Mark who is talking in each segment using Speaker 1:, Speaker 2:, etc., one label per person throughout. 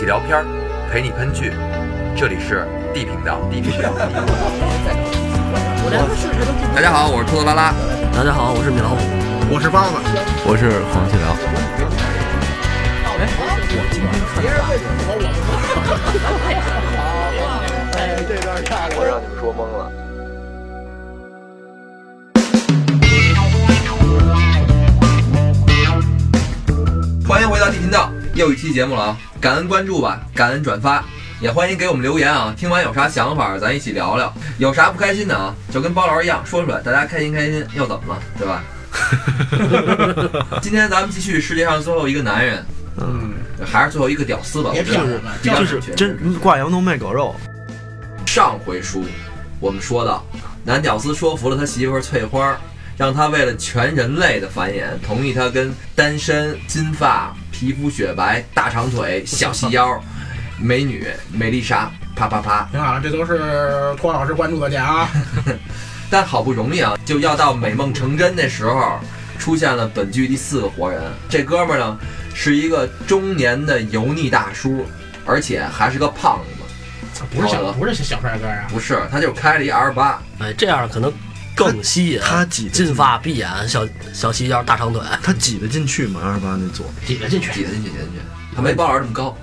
Speaker 1: 起聊片儿，陪你喷剧。这里是 D 频道。D 频道。大家好，我是兔子拉拉。
Speaker 2: 大家好，我是米老虎。
Speaker 3: 我是包子，
Speaker 4: 我是黄继辽。
Speaker 1: 我让你们说懵了。欢迎回到 D 频道，又一期节目了啊！感恩关注吧，感恩转发，也欢迎给我们留言啊！听完有啥想法，咱一起聊聊。有啥不开心的啊，就跟包老师一样说出来，大家开心开心，又怎么了，对吧？今天咱们继续世界上最后一个男人，
Speaker 4: 嗯，
Speaker 1: 还是最后一个屌丝吧？我觉得
Speaker 3: 就是
Speaker 4: 就是真挂羊头卖狗肉。
Speaker 1: 上回书我们说到，男屌丝说服了他媳妇翠花，让他为了全人类的繁衍，同意他跟单身、金发、皮肤雪白、大长腿、小细腰、美女美丽莎啪啪啪。
Speaker 3: 挺好了，这都是托老师关注的点啊。
Speaker 1: 但好不容易啊，就要到美梦成真的时候，出现了本剧第四个活人。这哥们儿呢，是一个中年的油腻大叔，而且还是个胖子。
Speaker 3: 不是小不是小帅哥啊，
Speaker 1: 不是，他就开了一 R 八。
Speaker 2: 哎，这样可能更吸引。
Speaker 4: 他挤得进
Speaker 2: 金发碧眼，小小细腰，大长腿。
Speaker 4: 他挤得进去吗？二十八那座，
Speaker 3: 挤得进去。
Speaker 1: 挤得进去，挤得进去。他没包老师这么高。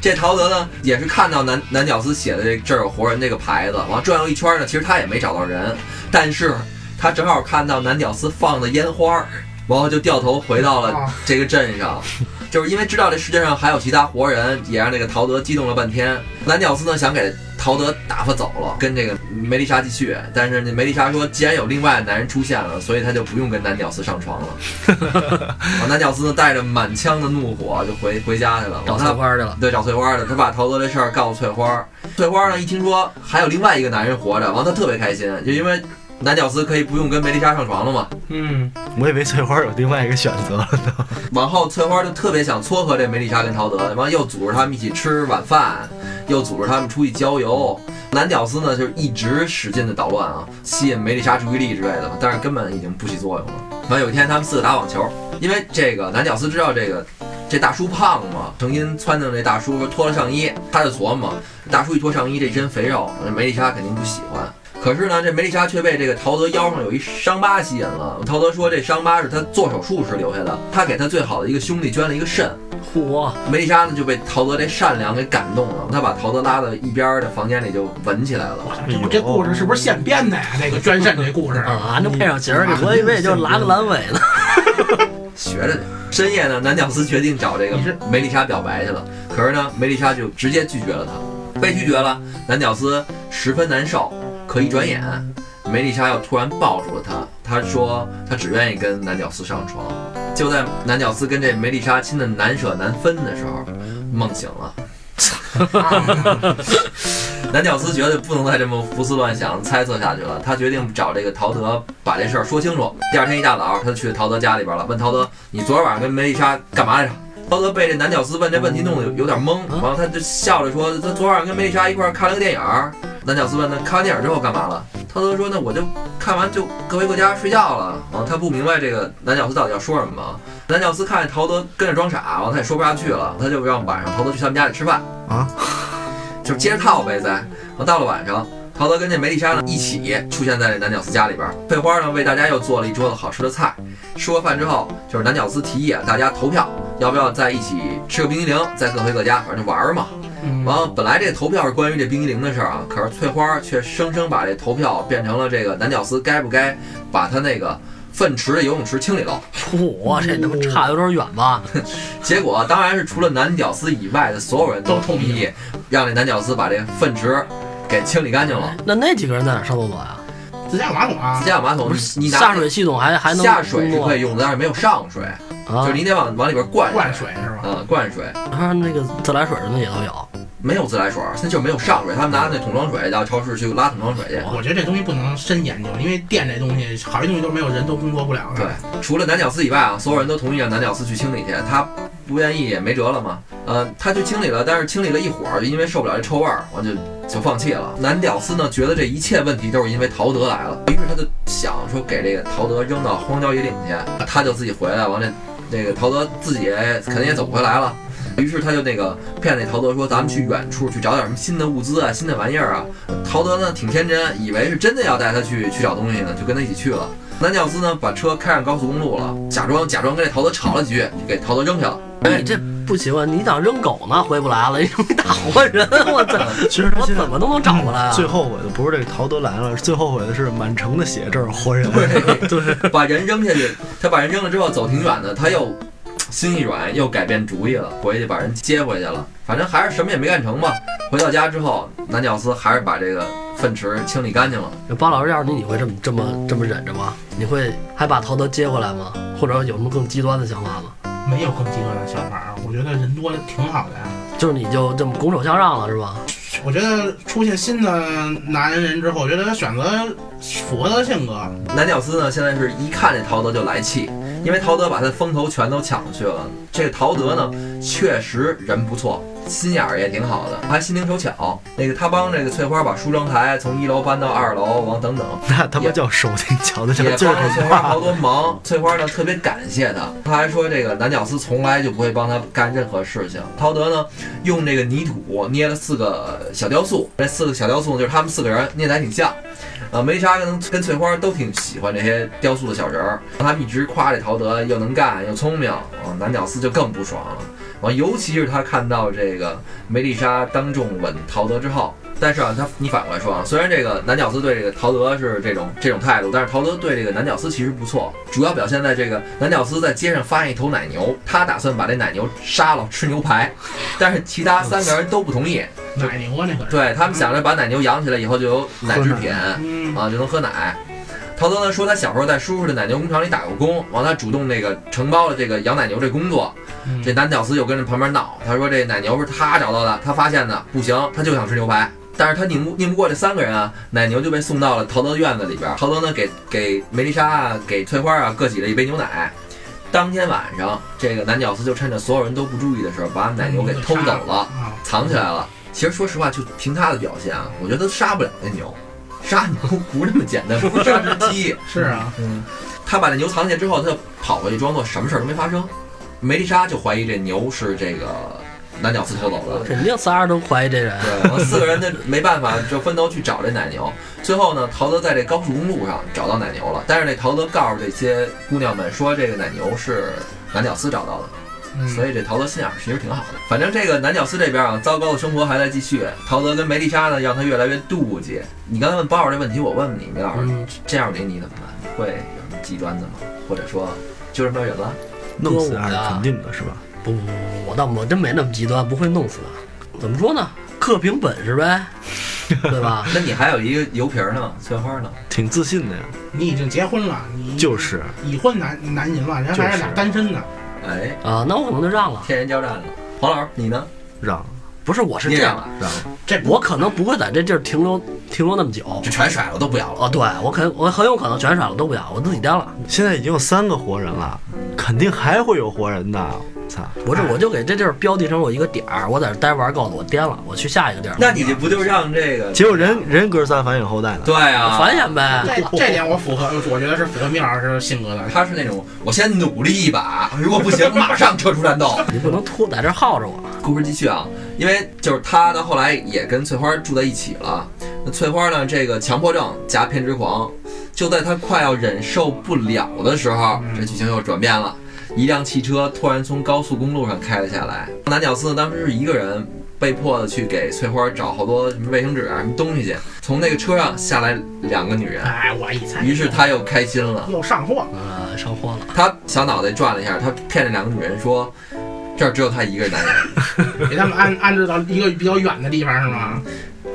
Speaker 1: 这陶德呢，也是看到男男屌丝写的这这儿有活人这个牌子，完了转悠一圈呢，其实他也没找到人，但是他正好看到男屌丝放的烟花儿，然后就掉头回到了
Speaker 3: 啊
Speaker 1: 这个镇上，就是因为知道这世界上还有其他活人，也让这个陶德激动了半天。男屌丝呢想给陶德打发走了，跟这个梅丽莎继续，但是那梅丽莎说，既然有另外的男人出现了，所以她就不用跟男屌丝上床了。啊，男屌丝呢带着满腔的怒火就回回家去了，
Speaker 2: 找
Speaker 1: 他
Speaker 2: 翠花去了。
Speaker 1: 对，找翠花的，他把陶德这事儿告诉翠花。翠花呢，一听说还有另外一个男人活着，完他特别开心，就因为男屌丝可以不用跟梅丽莎上床了吗。
Speaker 3: 嗯，
Speaker 4: 我以为翠花有另外一个选择了呢。
Speaker 1: 往后，翠花就特别想撮合这梅丽莎跟陶德，完又组织他们一起吃晚饭，又组织他们出去郊游。男屌丝呢，就是一直使劲的捣乱啊，吸引梅丽莎注意力之类的，但是根本已经不起作用了。完有一天，他们四个打网球，因为这个男屌丝知道这个这大叔胖嘛，成心撺掇这大叔脱了上衣，他就琢磨，大叔一脱上衣，这身肥肉，梅丽莎肯定不喜欢。可是呢，这梅丽莎却被这个陶德腰上有一伤疤吸引了。陶德说，这伤疤是他做手术时留下的，他给他最好的一个兄弟捐了一个肾。
Speaker 2: 嚯，
Speaker 1: 梅丽莎呢就被陶德这善良给感动了，他把陶德拉到一边的房间里就吻起来了。
Speaker 3: 这故事是不是现编的呀？这个捐肾这故事，
Speaker 2: 啊，还能配上节儿，我以为就拉个阑尾呢。
Speaker 1: 学着去。深夜呢，男屌丝决定找这个梅丽莎表白去了，可是呢，梅丽莎就直接拒绝了他，被拒绝了，男屌丝十分难受。可一转眼，梅丽莎又突然抱住了他，他说他只愿意跟男屌丝上床。就在男屌丝跟这梅丽莎亲的难舍难分的时候，梦醒了。男屌丝绝对不能再这么胡思乱想、猜测下去了，他决定找这个陶德把这事儿说清楚。第二天一大早，他就去陶德家里边了，问陶德：“你昨天晚上跟梅丽莎干嘛来着？”陶德被这男屌丝问这问题弄得有有点懵，完了他就笑着说：“他昨晚上跟梅丽莎一块儿看了个电影儿。”男屌丝问他看完电影之后干嘛了？陶德说：“那我就看完就各回各家睡觉了。”啊，他不明白这个男屌丝到底要说什么。男屌丝看见陶德跟着装傻，完了他也说不下去了，他就让晚上陶德去他们家里吃饭
Speaker 4: 啊，
Speaker 1: 就接着套呗，再。完到了晚上，陶德跟这梅丽莎呢一起出现在这男屌丝家里边儿。翠花呢为大家又做了一桌子好吃的菜。吃过饭之后，就是男屌丝提议啊，大家投票，要不要在一起吃个冰激凌，再各回各家，反正就玩儿嘛。
Speaker 3: 嗯
Speaker 1: 完了，本来这投票是关于这冰激凌的事儿啊，可是翠花却生生把这投票变成了这个男屌丝该不该把他那个粪池的游泳池清理了。
Speaker 2: 嚯，这他妈差有点远吧？
Speaker 1: 结果当然是除了男屌丝以外的所有人都同意，让这男屌丝把这粪池给清理干净了。
Speaker 2: 那那几个人在哪儿上厕所呀？
Speaker 3: 自家有马桶啊
Speaker 1: 自，家有马桶，你拿
Speaker 2: 下水系统还还能
Speaker 1: 下水是可以用的，但是没有上水，
Speaker 2: 啊
Speaker 1: 就是？你得往往里边灌
Speaker 3: 灌水是吧？
Speaker 1: 嗯，灌水。
Speaker 2: 他那个自来水什么也都有。
Speaker 1: 没有自来水，现在就是没有上水，他们拿那桶装水到超市去拉桶装水去。
Speaker 3: 我觉得这东西不能深研究，因为电这东西，好些东西都没有人都工作不了
Speaker 1: 对。，除了男屌丝以外啊，所有人都同意让男屌丝去清理去，他不愿意也没辙了嘛。呃，他去清理了，但是清理了一会儿，就因为受不了这臭味儿，完就就放弃了。男屌丝呢，觉得这一切问题都是因为陶德来了，于是他就想说给这个陶德扔到荒郊野岭去，他就自己回来，完了那个陶德自己肯定也走不回来了。于是他就那个骗那陶德说，咱们去远处去找点什么新的物资啊、新的玩意儿啊。陶德呢挺天真，以为是真的要带他去去找东西呢，就跟他一起去了。男屌丝呢把车开上高速公路了，假装假装跟这陶德吵了几句，就给陶德扔下了。哎
Speaker 2: 你这不行啊！你当扔狗呢，回不来了，你扔一大活人，我操！
Speaker 4: 其实他
Speaker 2: 我怎么都能找回来啊！
Speaker 4: 最后悔的不是这个陶德来了，最后悔的是满城的血，这是活人。
Speaker 1: 对，把人扔下去，他把人扔了之后走挺远的，他又心一软，又改变主意了，回去把人接回去了。反正还是什么也没干成嘛。回到家之后，男屌丝还是把这个粪池清理干净了。
Speaker 2: 包老师，要是你，你会这么这么这么忍着吗？你会还把陶德接回来吗？或者有什么更极端的想法吗？
Speaker 3: 没有更极端的想法儿，我觉得人多挺好的呀。
Speaker 2: 就是你就这么拱手相让了，是吧？
Speaker 3: 我觉得出现新的男人之后，我觉得他选择符合他的性格。
Speaker 1: 男屌丝呢，现在是一看见陶德就来气，因为陶德把他的风头全都抢去了。这个陶德呢，确实人不错，心眼儿也挺好的，还心灵手巧。那个他帮这个翠花把梳妆台从一楼搬到二楼，往等等，
Speaker 4: 那他妈叫手挺巧的，这
Speaker 1: 也帮了翠花好。多忙。翠花呢特别感谢他，他还说这个男屌丝从来就不会帮他干任何事情。陶德呢用这个泥土捏了四个小雕塑，这四个小雕塑就是他们四个人捏的还挺像。啊，梅莎跟跟翠花都挺喜欢这些雕塑的小人儿，他们一直夸这陶德又能干又聪明，啊，男屌丝就更不爽了。完，尤其是他看到这个梅丽莎当众吻陶德之后，但是啊，他你反过来说啊，虽然这个男屌丝对这个陶德是这种这种态度，但是陶德对这个男屌丝其实不错，主要表现在这个男屌丝在街上发现一头奶牛，他打算把这奶牛杀了吃牛排，但是其他三个人都不同意，
Speaker 3: 奶牛啊，那个是。
Speaker 1: 对他们想着把奶牛养起来以后就有奶制品
Speaker 3: 嗯，
Speaker 1: 啊，就能喝奶。陶德呢说他小时候在叔叔的奶牛工厂里打过工，完他主动那个承包了这个养奶牛这工作，
Speaker 3: 嗯
Speaker 1: 这男屌丝又跟着旁边闹，他说这奶牛是他找到的，他发现的，不行，他就想吃牛排。但是他拧不拧不过这三个人啊，奶牛就被送到了陶德的院子里边。陶德呢给给梅丽莎啊，给翠花啊各挤了一杯牛奶。当天晚上，这个男屌丝就趁着所有人都不注意的时候，把奶牛给偷走了，
Speaker 3: 啊，
Speaker 1: 藏起来了。其实说实话，就凭他的表现啊，我觉得杀不了那牛，杀牛不是那么简单，不是杀只鸡。
Speaker 3: 是啊，
Speaker 1: 嗯，他把那牛藏起来之后，他就跑过去装作什么事儿都没发生。梅丽莎就怀疑这牛是这个男屌丝偷走的。
Speaker 2: 肯定仨人都怀疑这人。
Speaker 1: 对，完四个人就没办法，就分头去找这奶牛。最后呢，陶德在这高速公路上找到奶牛了，但是这陶德告诉这些姑娘们说，这个奶牛是男屌丝找到的。
Speaker 3: 嗯，
Speaker 1: 所以这陶德心眼儿其实挺好的。反正这个男屌丝这边啊，糟糕的生活还在继续。陶德跟梅丽莎呢，让他越来越妒忌。你刚才问包儿这问题，我问问你，梅老师，
Speaker 2: 嗯，
Speaker 1: 这样给你怎么办？你会有什么极端的吗？或者说就这么忍了？
Speaker 4: 弄死他是肯定的，是吧？
Speaker 2: 不不不，我倒我真没那么极端，不会弄死他。怎么说呢？各凭本事呗，对吧？
Speaker 1: 那你还有一个油瓶儿呢，翠花呢？
Speaker 4: 挺自信的呀，
Speaker 3: 你已经结婚了，你
Speaker 4: 就是
Speaker 3: 已婚男男人了，人还是俩单身呢。
Speaker 1: 哎，
Speaker 2: 啊，那我可能就让了。
Speaker 1: 天人交战了。黄老师，你呢？
Speaker 4: 让
Speaker 2: 不是，我是这样，
Speaker 1: 你也让了，
Speaker 4: 让。
Speaker 3: 这
Speaker 2: 我可能不会在这地儿停留停留那么久。
Speaker 1: 就全甩了，都不要了。
Speaker 2: 哦，对我肯我很有可能全甩了都不要，我自己颠了。
Speaker 4: 现在已经有三个活人了，肯定还会有活人的。操！
Speaker 2: 不是，我就给这地儿标记成我一个点儿，我在这待玩够了，我颠了，我去下一个地儿。
Speaker 1: 那你不就让这个？
Speaker 4: 结果人人格三繁衍后代呢。
Speaker 1: 对啊，
Speaker 2: 繁衍呗。
Speaker 3: 这这点我符合，我觉得是符合米老师性格的。
Speaker 1: 他是那种我先努力一把，如果不行马上撤出战斗。
Speaker 2: 你不能拖在这耗着我。
Speaker 1: 故事继续啊，因为就是他到后来也跟翠花住在一起了。那翠花呢，这个强迫症加偏执狂，就在他快要忍受不了的时候，
Speaker 3: 嗯
Speaker 1: 这剧情又转变了。一辆汽车突然从高速公路上开了下来，男屌丝呢当时是一个人，被迫的去给翠花找好多什么卫生纸啊什么东西去。从那个车上下来两个女人，
Speaker 3: 哎，我一猜，
Speaker 1: 于是他又开心了。
Speaker 3: 又上货，
Speaker 2: 呃，上货了。
Speaker 1: 他小脑袋转了一下，他骗这两个女人说，这儿只有他一个男人。
Speaker 3: 给他们安安置到一个比较远的地方是吗？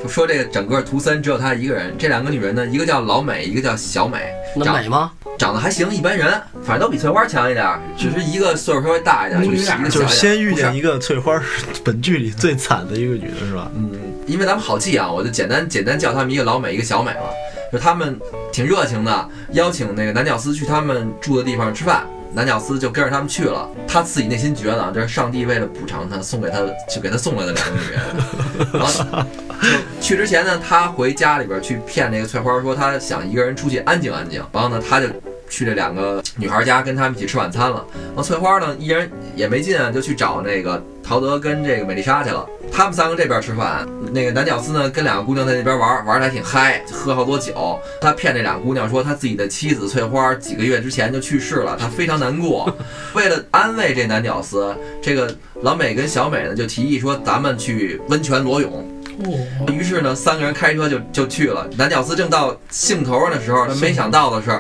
Speaker 1: 说这个整个图森只有他一个人，这两个女人呢，一个叫老美，一个叫小美，
Speaker 2: 那美吗？
Speaker 1: 长得还行，一般人，反正都比翠花强一点，只是一个岁数稍微大一点，就是一个小一点
Speaker 4: 就是先遇见一个翠花，是本剧里最惨的一个女的是吧？
Speaker 1: 嗯，因为咱们好记啊，我就简单简单叫他们一个老美，一个小美了。就他们挺热情的，邀请那个男屌丝去他们住的地方吃饭。男屌丝就跟着他们去了，他自己内心觉得啊，这是上帝为了补偿他，送给他就给他送来的两个女人。然后就去之前呢，他回家里边去骗那个翠花，说他想一个人出去安静安静。然后呢，他就去这两个女孩家跟他们一起吃晚餐了。那，翠花呢一人也没劲啊，就去找那个陶德跟这个美丽莎去了。他们三个这边吃饭，那个男屌丝呢跟两个姑娘在那边玩，玩的还挺嗨，喝好多酒。他骗这两个姑娘说他自己的妻子翠花几个月之前就去世了，他非常难过。为了安慰这男屌丝，这个老美跟小美呢就提议说咱们去温泉裸泳。
Speaker 3: 哦，
Speaker 1: 于是呢，三个人开车就就去了。男屌丝正到兴头上的时候，他没想到的是，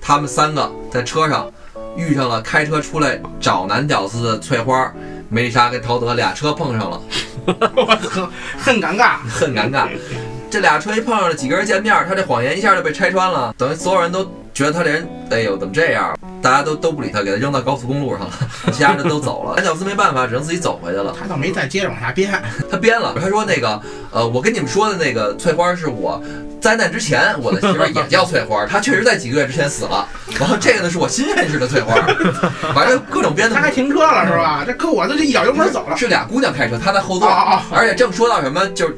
Speaker 1: 他们三个在车上遇上了开车出来找男屌丝的翠花、梅丽莎跟陶德，俩车碰上了，
Speaker 3: 我操，很尴尬。
Speaker 1: 很尴尬。这俩车一碰上了，几个人见面，他这谎言一下就被拆穿了，等于所有人都觉得他这人，哎呦，怎么这样？大家都都不理他，给他扔到高速公路上了，其他人都走了。男屌丝没办法，只能自己走回去了。
Speaker 3: 他倒没再接着往下编，
Speaker 1: 他编了，他说那个，呃，我跟你们说的那个翠花是我灾难之前我的媳妇儿也叫翠花，她确实在几个月之前死了。然后这个呢是我新认识的翠花，反正各种编的
Speaker 3: 她。还停车了是吧？这搁我这一脚油门走了。
Speaker 1: 是俩姑娘开车，她在后座，而且正说到什么就是。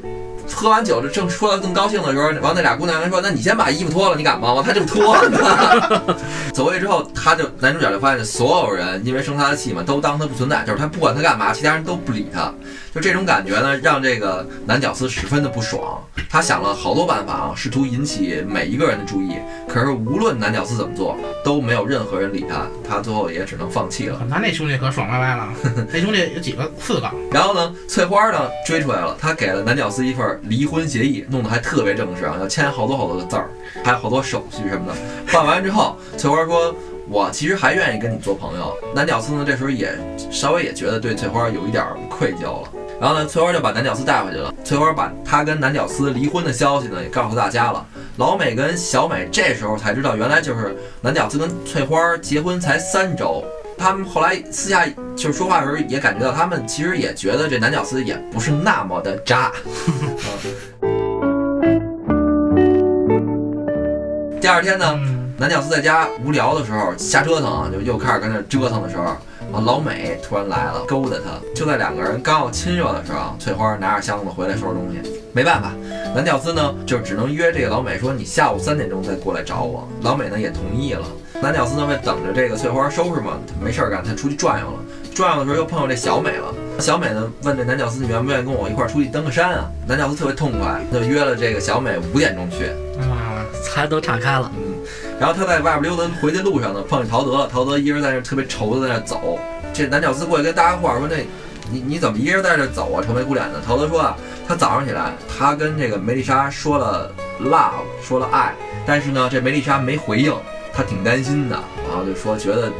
Speaker 1: 喝完酒，正说到更高兴的时候，完那俩姑娘还说：“那你先把衣服脱了，你敢吗？”完他就脱了。走过去之后，他就男主角就发现，所有人因为生他的气嘛，都当他不存在，就是他不管他干嘛，其他人都不理他。就这种感觉呢，让这个男屌丝十分的不爽。他想了好多办法啊，试图引起每一个人的注意。可是无论男屌丝怎么做，都没有任何人理他。他最后也只能放弃了。
Speaker 3: 咱那兄弟可爽歪歪了，那兄弟有几个？四个。
Speaker 1: 然后呢，翠花呢追出来了，她给了男屌丝一份离婚协议，弄得还特别正式啊，要签好多好多的字儿，还有好多手续什么的。办完之后，翠花说：“我其实还愿意跟你做朋友。”男屌丝呢这时候也稍微也觉得对翠花有一点愧疚了。然后呢，翠花就把男屌丝带回去了。翠花把她跟男屌丝离婚的消息呢也告诉大家了。老美跟小美这时候才知道，原来就是男屌丝跟翠花结婚才三周。他们后来私下就是说话的时候，也感觉到他们其实也觉得这男屌丝也不是那么的渣。第二天呢，
Speaker 3: 嗯，
Speaker 1: 男屌丝在家无聊的时候瞎折腾啊，就又开始跟那折腾的时候，啊，老美突然来了，勾搭他。就在两个人刚要亲热的时候，翠花拿着箱子回来收拾东西。没办法，男屌丝呢就只能约这个老美说你下午三点钟再过来找我。老美呢也同意了。男屌丝呢为等着这个翠花收拾嘛，没事儿干，他出去转悠了。转悠的时候又碰上这小美了。小美呢问这男屌丝你愿不愿意跟我一块儿出去登个山啊？男屌丝特别痛快，就约了这个小美五点钟去。
Speaker 3: 啊，
Speaker 2: 才都岔开了。
Speaker 1: 然后他在外边溜达回去路上呢，碰见陶德了。陶德一人在那特别愁的在那走。这男屌丝过去跟搭个话，说那，你你怎么一人在这走啊，愁眉苦脸的？陶德说啊，他早上起来，他跟这个梅丽莎说了 love，说了爱，但是呢，这梅丽莎没回应，他挺担心的，然后就说觉得。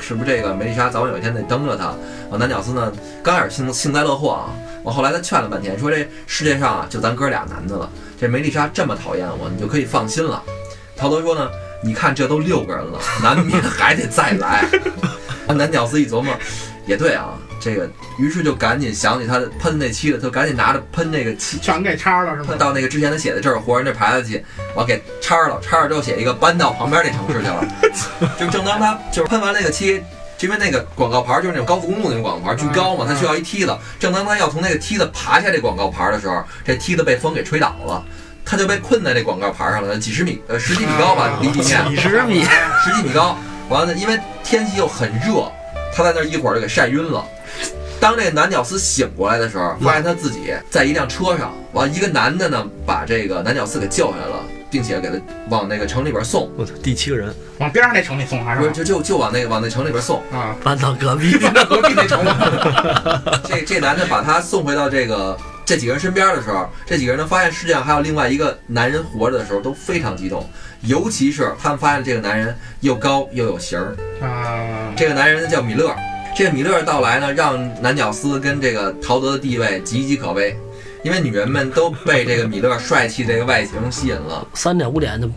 Speaker 1: 是不是这个梅丽莎早晚有一天得蹬着他？啊，男屌丝呢，刚开始幸幸灾乐祸啊，我后来他劝了半天，说这世界上啊就咱哥俩男的了，这梅丽莎这么讨厌我，你就可以放心了。陶德说呢，你看这都六个人了，难免还得再来。啊，男屌丝一琢磨，也对啊，这个，于是就赶紧想起他喷那漆的，就赶紧拿着喷那个漆，
Speaker 3: 全给叉了是
Speaker 1: 喷
Speaker 3: 吧？
Speaker 1: 到那个之前他写的这儿活人这牌子去，完给叉了，叉了之后写一个搬到旁边那城市去了。就正当他就是喷完那个漆，因为那个广告牌就是那种高速公路那种广告牌巨高嘛，他需要一梯子。正当他要从那个梯子爬下这广告牌的时候，这梯子被风给吹倒了，他就被困在这广告牌上了，几十米呃十几米高吧，离地面
Speaker 2: 几十米，
Speaker 1: 十几米高。完了，因为天气又很热，他在那儿一会儿就给晒晕了。当这个男屌丝醒过来的时候，发现他自己在一辆车上，完一个男的呢把这个男屌丝给救下来了，并且给他往那个城里边送，
Speaker 4: 我操，第七个人，
Speaker 3: 往边上那城里送还是？
Speaker 1: 不是就就就往那个往那城里边送。
Speaker 3: 啊，
Speaker 2: 搬到隔壁。
Speaker 3: 搬到隔壁那城里。
Speaker 1: 这这男的把他送回到这个这几个人身边的时候，这几个人呢发现世界上还有另外一个男人活着的时候，都非常激动，尤其是他们发现这个男人又高又有型儿。
Speaker 3: 啊，
Speaker 1: 这个男人呢叫米勒。这个米勒的到来呢，让南屌丝跟这个陶德的地位岌岌可危，因为女人们都被这个米勒帅气这个外形吸引了。
Speaker 2: 三点五点就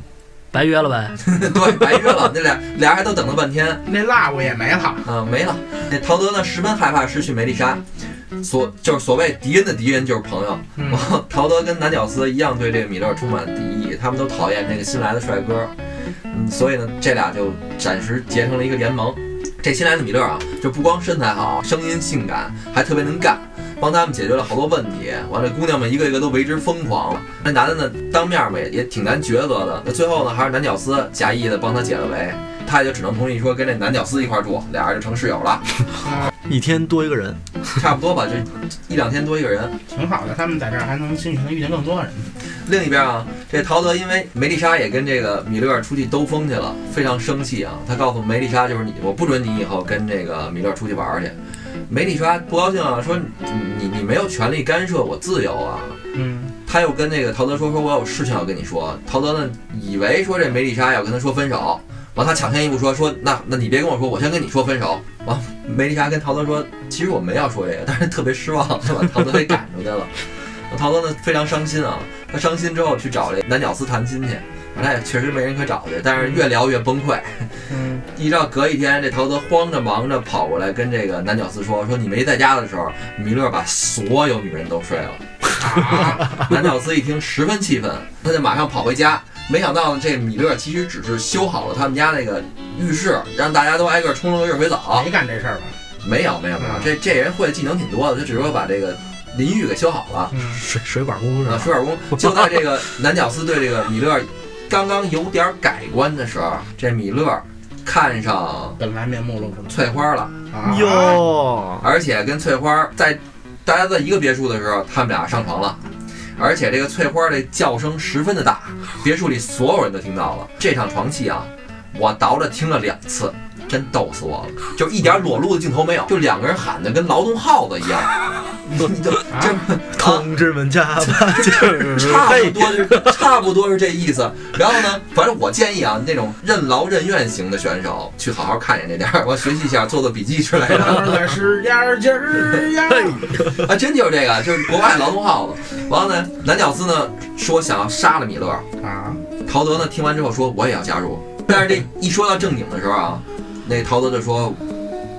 Speaker 2: 白约了呗。
Speaker 1: 对，白约了，那俩俩人还都等了半天，
Speaker 3: 那 love 也没了。
Speaker 1: 啊，没了。那陶德呢，十分害怕失去梅丽莎，所就是所谓敌人的敌人就是朋友。
Speaker 3: 嗯，
Speaker 1: 陶德跟男屌丝一样对这个米勒充满敌意，他们都讨厌这个新来的帅哥，嗯，所以呢，这俩就暂时结成了一个联盟。这新来的米勒啊，就不光身材好，声音性感，还特别能干，帮他们解决了好多问题。完了，姑娘们一个一个都为之疯狂。那男的呢，当面嘛也也挺难抉择的。那最后呢，还是男屌丝假意的帮他解了围。他也就只能同意说跟这男屌丝一块儿住，俩人就成室友了，
Speaker 3: 啊，
Speaker 4: 一天多一个人，
Speaker 1: 差不多吧，就一两天多一个人。
Speaker 3: 挺好的，他们在这儿还能兴许能遇见更多的人。
Speaker 1: 另一边啊，这陶德因为梅丽莎也跟这个米勒出去兜风去了，非常生气啊。他告诉梅丽莎，就是你，我不准你以后跟这个米勒出去玩儿去。梅丽莎不高兴啊，说你你你没有权利干涉我自由啊。
Speaker 3: 嗯，
Speaker 1: 他又跟那个陶德说，说我有事情要跟你说。陶德呢，以为说这梅丽莎要跟他说分手，完他抢先一步说说那那你别跟我说，我先跟你说分手。完梅丽莎跟陶德说，其实我没要说这个，但是特别失望，就把陶德给赶出去了。陶德呢非常伤心啊，他伤心之后去找这男屌丝谈心去，他也确实没人可找去，但是越聊越崩溃。
Speaker 3: 嗯，
Speaker 1: 一直到隔一天，这陶德慌着忙着跑过来跟这个男屌丝说：“说你没在家的时候，米勒把所有女人都睡了。
Speaker 3: 啊，”
Speaker 1: 男屌丝一听十分气愤，他就马上跑回家。没想到呢，这米勒其实只是修好了他们家那个浴室，让大家都挨个冲了个热水澡。
Speaker 3: 没干这事儿吧？
Speaker 1: 没有没有没有，这这人会的技能挺多的，他只是说把这个淋浴给修好了。
Speaker 3: 嗯，
Speaker 2: 水水管工是
Speaker 1: 啊，
Speaker 2: 吧？
Speaker 1: 水管工就在这个男屌丝对这个米勒刚刚有点改观的时候，这米勒看上
Speaker 3: 本来面目了是吗？
Speaker 1: 翠花了。
Speaker 3: 啊，
Speaker 4: 哟，
Speaker 1: 而且跟翠花在大家在一个别墅的时候，他们俩上床了。而且这个翠花的叫声十分的大，别墅里所有人都听到了。这场床戏啊，我倒着听了两次，真逗死我了，就一点裸露的镜头没有，就两个人喊的跟劳动号子一样，你就这
Speaker 4: 同志们加把劲儿，
Speaker 1: 差不，多是差不多是这意思。然后呢，反正我建议啊，那种任劳任怨型的选手去好好看一眼这点儿，我学习一下，做做笔记之类的。
Speaker 3: 那是眼儿劲儿 呀！
Speaker 1: 啊，真就是这个，就是国外劳动号子。完了呢，男屌丝呢说想要杀了米勒，
Speaker 3: 啊，
Speaker 1: 陶德呢听完之后说我也要加入。但是这一说到正经的时候啊，那陶德就说，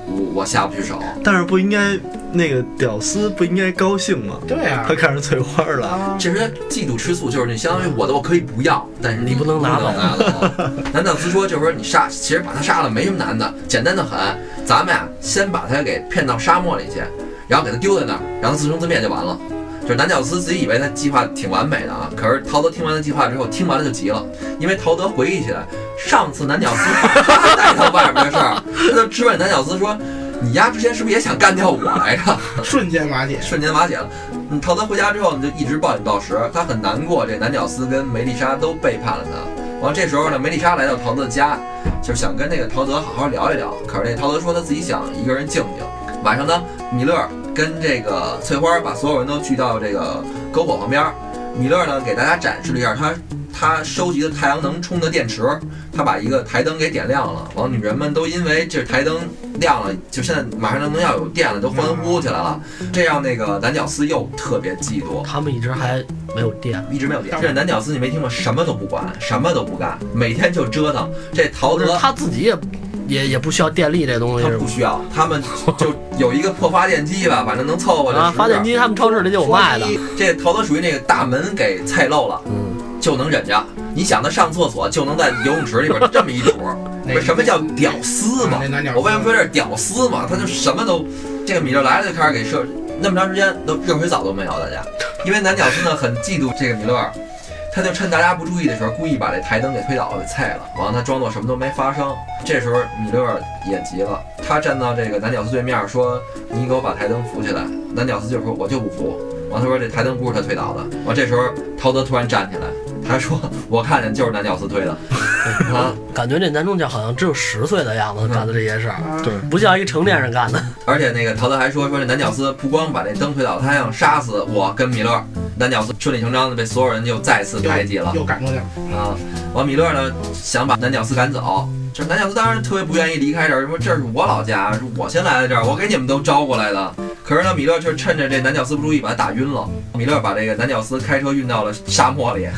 Speaker 1: 我我下不去手。
Speaker 4: 但是不应该那个屌丝不应该高兴吗？
Speaker 3: 对呀
Speaker 4: 他，看上翠花了，
Speaker 3: 啊，
Speaker 1: 这是嫉妒吃醋，就是你相当于我的我可以不要，但是
Speaker 2: 你不能拿走
Speaker 1: 拿走。男屌丝说，就是说你杀，其实把他杀了没什么难的，简单的很。咱们呀，先把他给骗到沙漠里去，然后给他丢在那儿，让他自生自灭就完了。就是男屌丝自己以为他计划挺完美的啊，可是陶德听完他计划之后，听完了就急了，因为陶德回忆起来上次男屌丝 他带头外面的事儿，他就质问男屌丝说：“你丫之前是不是也想干掉我来着？”
Speaker 3: 瞬间瓦解。
Speaker 1: 瞬间瓦解了。嗯，陶德回家之后呢，就一直暴饮暴食，他很难过，这男屌丝跟梅丽莎都背叛了他。完，这时候呢，梅丽莎来到陶德的家，就是想跟那个陶德好好聊一聊。可是这陶德说他自己想一个人静静。晚上呢，米勒跟这个翠花把所有人都聚到这个篝火旁边。米勒呢给大家展示了一下他他收集的太阳能充的电池，他把一个台灯给点亮了。完，女人们都因为这台灯亮了，就现在马上就能要有电了，都欢呼起来了。这让那个男屌丝又特别嫉妒，
Speaker 2: 他们一直还没有电，
Speaker 1: 一直没有电。这男屌丝你没听过，什么都不管，什么都不干，每天就折腾。这陶德
Speaker 2: 他自己也也也不需要电力这东西
Speaker 1: 他？不需要，他们就 有一个破发电机吧，反正能凑合着
Speaker 2: 啊，发电机他们超市里就有卖的，
Speaker 1: 这陶德属于那个大门给菜漏了
Speaker 2: 嗯，
Speaker 1: 就能忍着。你想他上厕所就能在游泳池里边这么一主，
Speaker 3: 那
Speaker 1: 不什么叫屌丝嘛我为什么说这是屌丝嘛？他就什么都，这个米勒来了就开始给设，那么长时间都热水澡都没有，大家，因为男屌丝呢很嫉妒这个米勒，他就趁大家不注意的时候，故意把这台灯给推倒了，给菜了，完了他装作什么都没发生。这时候米勒也急了，他站到这个男屌丝对面说：“你给我把台灯扶起来。”男屌丝就说：“我就不扶。”完他说：“这台灯不是他推倒的。”完这时候陶德突然站起来，他说：“我看见就是男屌丝推的。”啊，
Speaker 2: 感觉这男主角好像只有十岁的样子干的这些事儿，
Speaker 3: 啊
Speaker 4: 对
Speaker 2: 不像一成年人干的。
Speaker 1: 而且那个陶德还说说这男屌丝不光把这灯推倒，他还想杀死我跟米勒。男屌丝顺理成章的被所有人又再次排挤了
Speaker 3: 又赶出去了。
Speaker 1: 啊！完米勒呢想把男屌丝赶走，这男屌丝当然特别不愿意离开这儿，说这是我老家，是我先来的这儿，我给你们都招过来的。可是呢，米勒却趁着这男屌丝不注意把他打晕了。米勒把这个男屌丝开车运到了沙漠里，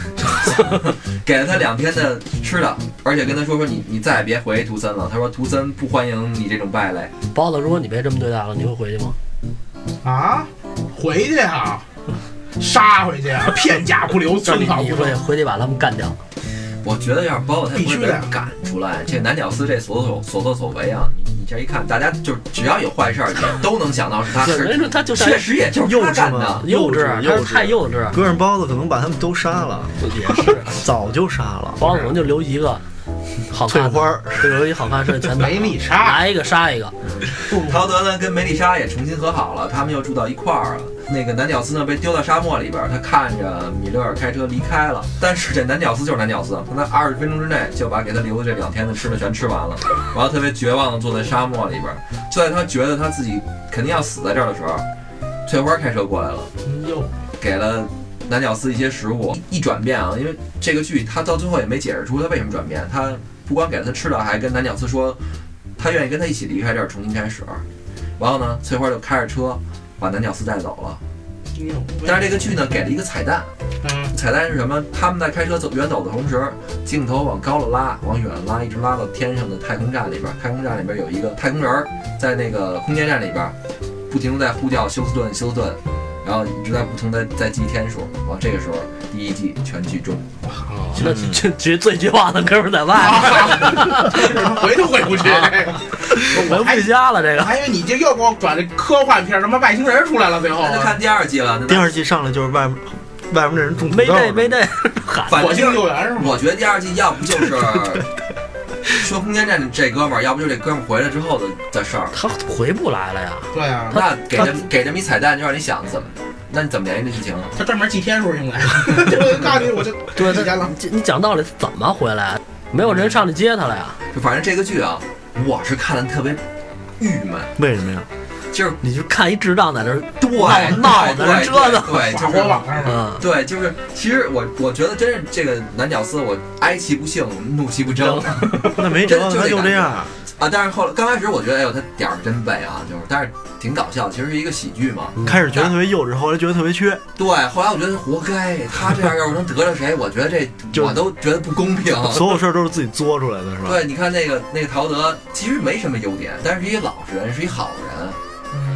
Speaker 1: 给了他两天的吃的，而且跟他说说你你再也别回图森了。他说图森不欢迎你这种败类。
Speaker 2: 包子，如果你被这么对待了，你会回去吗？
Speaker 3: 啊，回去啊，杀回去啊，片甲不留，寸草不留。
Speaker 2: 会回去把他们干掉。
Speaker 1: 我觉得要是包子他
Speaker 3: 必须得
Speaker 1: 赶出来。这男屌丝这所作所作所为啊，你你这一看，大家就只要有坏事儿，你都能想到是他是，
Speaker 2: 说他
Speaker 1: 确实也就是
Speaker 4: 幼稚
Speaker 1: 他干的。
Speaker 2: 幼稚，他
Speaker 4: 幼稚
Speaker 2: 是太幼稚。
Speaker 4: 搁上包子可能把他们都杀了，
Speaker 2: 也是，
Speaker 4: 早就杀了。
Speaker 2: 包子可能就留一个，好看
Speaker 4: 翠花儿，
Speaker 2: 这有一好看是全打
Speaker 3: 梅丽莎
Speaker 2: 来一个杀一个，
Speaker 1: 陶德呢跟梅丽莎也重新和好了，他们又住到一块儿了。那个男屌丝呢被丢到沙漠里边儿，他看着米勒尔开车离开了，但是这男屌丝就是男屌丝，他在二十分钟之内就把给他留的这两天的吃的全吃完了，然后特别绝望的坐在沙漠里边儿。就在他觉得他自己肯定要死在这儿的时候，翠花开车过来了。
Speaker 3: 哟，
Speaker 1: 给了男屌丝一些食物，一转变啊，因为这个剧他到最后也没解释出他为什么转变，他不光给了他吃的，还跟男屌丝说他愿意跟他一起离开这儿，重新开始。然后呢，翠花就开着车把男屌丝带走了。但是这个剧呢给了一个彩蛋，
Speaker 3: 嗯，
Speaker 1: 彩蛋是什么？他们在开车走远走的同时，镜头往高了拉，往远了拉，一直拉到天上的太空站里边。太空站里边有一个太空人儿，在那个空间站里边，不停的在呼叫休斯顿，休斯顿，然后一直在不停的在记天数。然后这个时候，第一季全剧终。
Speaker 2: 那这绝最绝望的哥们儿在外面，
Speaker 3: 回都回不去。这个
Speaker 2: 回不家了。这个
Speaker 3: 还以为你这又给我转这科幻片，什么外星人出来了，最后
Speaker 1: 那就看第二季了。
Speaker 4: 第二季上来就是外面外面那人种土豆
Speaker 2: 没对没
Speaker 4: 呢，
Speaker 2: 对，喊
Speaker 1: 反正
Speaker 3: 火星救援是吗？
Speaker 1: 我觉得第二季要不就是 说空间站这哥们儿，要不就这哥们儿回来之后的的事儿。
Speaker 2: 他回不来了呀。
Speaker 3: 对啊，
Speaker 1: 那给这给这么一彩蛋，就让你想怎么，那你怎么联系这剧情？
Speaker 3: 他专门记天数用来。我告诉你，我就
Speaker 2: 对，
Speaker 3: 记天了。
Speaker 2: 你你讲道理怎么回来？没有人上去接他了呀？
Speaker 1: 就反正这个剧啊，我是看的特别郁闷，
Speaker 4: 为什么呀？
Speaker 1: 就是
Speaker 2: 你就看一智障在那儿
Speaker 1: 对
Speaker 2: 闹在那儿折腾，
Speaker 1: 对，
Speaker 3: 划
Speaker 1: 就是
Speaker 3: 火网上嘛，
Speaker 2: 嗯，
Speaker 1: 对，就是其实我我觉得真是这个男屌丝，我哀其不幸，怒其不争
Speaker 4: 那没辙，
Speaker 1: 就
Speaker 4: 他就这样。
Speaker 1: 啊。但是后来刚开始我觉得，哎呦，他点儿真背啊，就是，但是挺搞笑，其实是一个喜剧嘛。
Speaker 4: 开始觉得特别幼稚，后来觉得特别缺。
Speaker 1: 对，后来我觉得活该，他这样要是能得着谁，我觉得这我都觉得不公平。
Speaker 4: 所有事儿都是自己作出来的，是吧？
Speaker 1: 对，你看那个那个陶德，其实没什么优点，但是是一老实人，是一好人。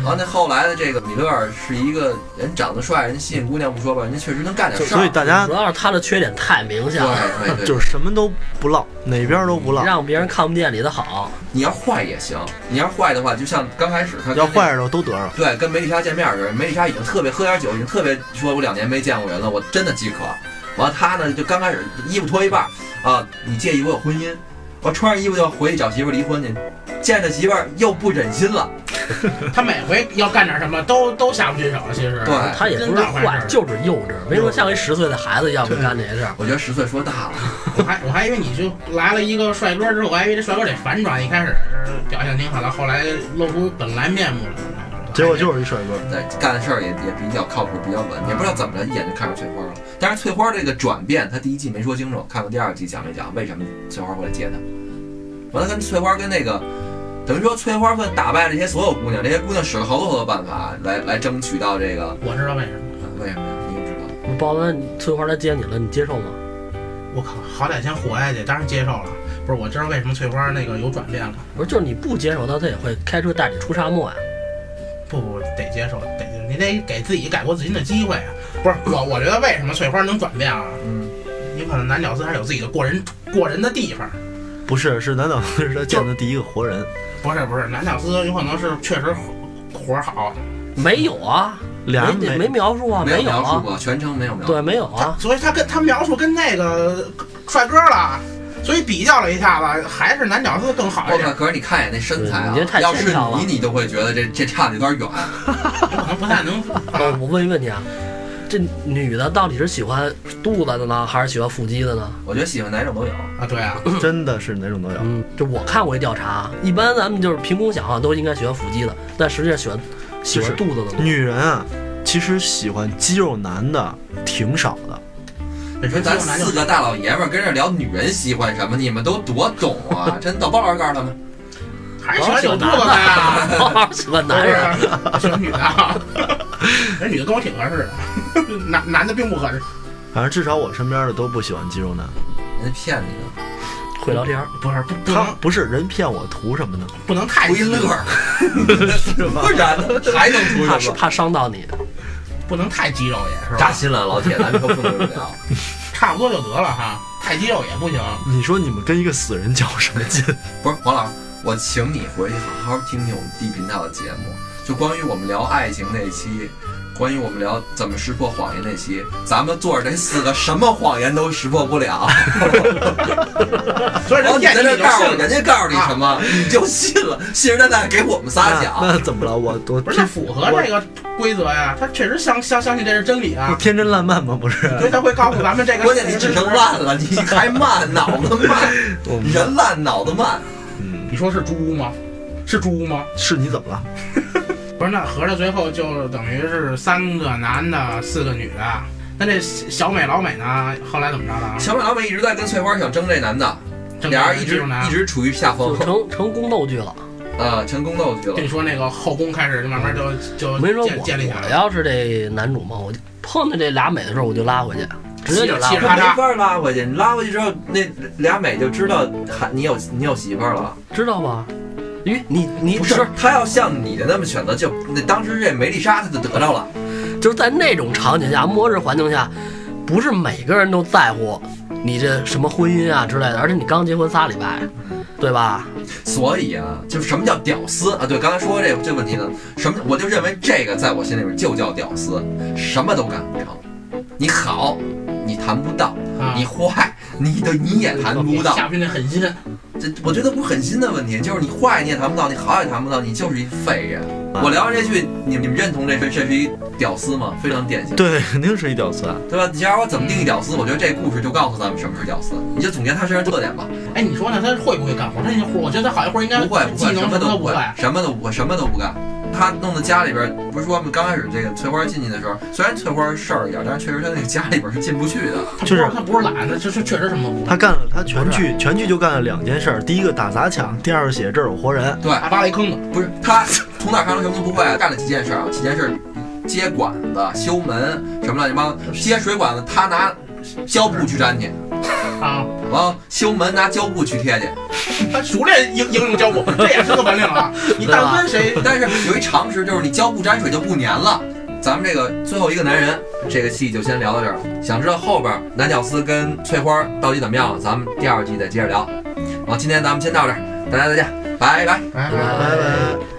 Speaker 1: 然后那后来的这个米勒尔是一个人长得帅，人吸引姑娘不说吧，人家确实能干点事儿。
Speaker 4: 所以大家
Speaker 2: 主要是他的缺点太明显了，
Speaker 1: 对对对，
Speaker 4: 就是什么都不落，哪边都不落。
Speaker 2: 让别人看不见你的好。
Speaker 1: 你要坏也行，你要坏的话，就像刚开始他
Speaker 4: 要坏的时候都得上。
Speaker 1: 对，跟梅丽莎见面的时候，梅丽莎已经特别喝点酒，已经特别说我两年没见过人了，我真的饥渴。完了他呢就刚开始衣服脱一半儿啊，你介意我有婚姻？我穿上衣服就回去找媳妇儿离婚去，见着媳妇儿又不忍心了。
Speaker 3: 他每回要干点什么都都下不去手，其实
Speaker 1: 对
Speaker 2: 他也不是坏，
Speaker 3: 儿
Speaker 2: 就是幼稚，没说像一十岁的孩子一样不干这些事儿。
Speaker 1: 我觉得十岁说大了，
Speaker 3: 我还我还以为你就来了一个帅哥之后，我还以为这帅哥得反转，一开始表现挺好的，后来露出本来面目了。
Speaker 4: 结果就是一帅哥。
Speaker 1: 对，干的事儿也也比较靠谱，比较稳，也不知道怎么着，一眼就看上翠花了。但是翠花这个转变，他第一季没说清楚，看看第二季讲没讲为什么翠花会来接他。完了跟翠花跟那个，等于说翠花算打败了这些所有姑娘，这些姑娘使了好多好多办法来来争取到这个，
Speaker 3: 我知道为什么。
Speaker 1: 为什么呀？你又知道？
Speaker 2: 包子，翠花来接你了，你接受吗？
Speaker 3: 我靠，好歹先活下去，当然接受了。不是，我知道为什么翠花那个有转变了。
Speaker 2: 不是，就是你不接受他，他也会开车带你出沙漠呀。
Speaker 3: 不不，得接受，得你得给自己改过自新的机会啊！不是我，我觉得为什么翠花能转变啊？
Speaker 1: 嗯，
Speaker 3: 你可能男屌丝还有自己的过人过人的地方。
Speaker 4: 不是，是南岛斯是他见的第一个活人，
Speaker 3: 不是不是，南屌丝有可能是确实活儿好，
Speaker 2: 没有啊，
Speaker 4: 俩人
Speaker 2: 没没描述啊，
Speaker 1: 没有描述过，全程没有描述。
Speaker 2: 对，没有啊。
Speaker 3: 所以他跟他描述跟那个帅哥了，所以比较了一下吧，还是男屌丝更好一点
Speaker 1: 可是你看一眼那身材啊
Speaker 2: 你这太，
Speaker 1: 要是
Speaker 2: 牵强了
Speaker 1: 你，你就会觉得这这差的有点远。
Speaker 3: 有 可能不太能。
Speaker 2: 我我问一问题啊，这女的到底是喜欢肚子的呢，还是喜欢腹肌的呢？
Speaker 1: 我觉得喜欢哪种都有。
Speaker 3: 啊，对啊，
Speaker 4: 真的是哪种都有。
Speaker 2: 嗯，就我看过一调查，一般咱们就是凭空想象都应该喜欢腹肌的，但实际上喜欢喜欢肚子的呢。
Speaker 4: 女人啊，其实喜欢肌肉男的挺少的。
Speaker 3: 你说
Speaker 1: 咱四个大老爷们儿跟这聊女人喜欢什么，你们都多懂啊！真的，包老师告诉他们，
Speaker 3: 还是喜欢有肚子的呀，
Speaker 2: 好喜欢男人，
Speaker 3: 喜欢女的啊。人女的跟我挺合适的，男男的并不合适。
Speaker 4: 反正至少我身边的都不喜欢肌肉男。
Speaker 1: 人家骗你呢，
Speaker 2: 会聊天儿。
Speaker 3: 不是不不
Speaker 4: 他不是人骗我图什么呢？
Speaker 3: 不能太
Speaker 1: 图一乐儿，不然呢还能图什么？
Speaker 2: 怕怕伤到你，
Speaker 3: 不能太肌肉也是吧？
Speaker 1: 扎心了，老铁，咱以后不能聊。
Speaker 3: 差不多就得了哈，太肌肉也不行。
Speaker 4: 你说你们跟一个死人较什么劲？
Speaker 1: 不是黄老师，我请你回去好好听听我们低频道的节目，就关于我们聊爱情那期，关于我们聊怎么识破谎言那期，咱们坐着这四个什么谎言都识破不了，
Speaker 3: 所以
Speaker 1: 然后你
Speaker 3: 人家你
Speaker 1: 在这告诉
Speaker 3: 信了，
Speaker 1: 人家告诉你什么，你就信了，信誓旦旦给我们仨讲。
Speaker 4: 那怎么了？我我
Speaker 3: 不是他符合这个规则呀，他确实相相相信这是真理啊，
Speaker 4: 天真烂漫吗？不是，
Speaker 3: 所以他会告诉咱们这个。
Speaker 1: 关键你只剩烂了，你还慢，脑子慢，人烂脑子慢。
Speaker 4: 嗯，
Speaker 3: 你说是猪吗？是猪吗？
Speaker 4: 是你怎么了？
Speaker 3: 不是，那合着最后就等于是三个男的，四个女的。那这小美老美呢？后来怎么着了？
Speaker 1: 小美老美一直在跟翠花想争这男的，
Speaker 3: 正
Speaker 1: 俩人一直一直处于下风
Speaker 2: 就成成宫斗剧了。
Speaker 1: 啊，成宫斗剧了
Speaker 3: 跟你。说那个后宫开始就慢慢就就
Speaker 2: 我跟你说，
Speaker 3: 建建立起
Speaker 2: 我
Speaker 3: 来。
Speaker 2: 我要是这男主嘛，我就碰见这俩美的时候，我就拉回去，直接就拉回去。
Speaker 1: 没法拉回去，你拉回去之后，那俩美就知道还你有你有媳妇儿了。
Speaker 2: 知道吧？咦，你你
Speaker 1: 不是，他要像你的那么选择，就那当时这梅丽莎他就得着了。
Speaker 2: 就是在那种场景下，末日环境下，不是每个人都在乎你这什么婚姻啊之类的，而且你刚结婚仨礼拜，对吧？
Speaker 1: 所以啊，就是什么叫屌丝啊？对，刚才说这这问题呢，什么我就认为这个在我心里边就叫屌丝，什么都干不成。你好，你谈不到；
Speaker 3: 啊
Speaker 1: 你坏，你的你也谈不到。
Speaker 3: 下不去那狠心，
Speaker 1: 这我觉得不狠心的问题，就是你坏你也谈不到，你好也谈不到，你就是一废人。我聊完这句，你们你们认同这是这是一屌丝吗？非常典型，
Speaker 4: 对，肯定是一屌丝啊。
Speaker 1: 对吧？你要让我怎么定义屌丝？我觉得这故事就告诉咱们什么是屌丝，你就总结他身上特点吧。
Speaker 3: 哎，你说呢？他会不会干活？他那活，我觉得他好些活应该
Speaker 1: 不会不会，什么都不会。，什么都不会，什么都不干。他弄的家里边，不是说刚开始这个翠花进去的时候，虽然翠花事儿一点，但是确实他那个家里边是进不去的。
Speaker 3: 他不
Speaker 4: 就是
Speaker 3: 他不是懒，他就是确实什么都不会。
Speaker 4: 他干了，他全剧全剧就干了两件事儿，第一个打砸抢，第二个写这儿有活人。
Speaker 1: 对，
Speaker 3: 还挖了一坑子，
Speaker 1: 不是他从哪看出什么都不会，干了几件事儿啊，几件事儿，接管子、修门什么乱七八糟，接水管子他拿胶布去粘去，
Speaker 3: 啊，
Speaker 1: 完了修门拿胶布去贴去。
Speaker 3: 他熟练应应用胶布，这也是个本领啊！你但跟谁
Speaker 1: 但是有一常识，就是你胶布沾水就不粘了。咱们这个最后一个男人，这个戏就先聊到这儿。想知道后边男屌丝跟翠花到底怎么样了，咱们第二季再接着聊。好，今天咱们先到这儿，大家再见，拜拜。
Speaker 3: 拜
Speaker 2: 拜拜。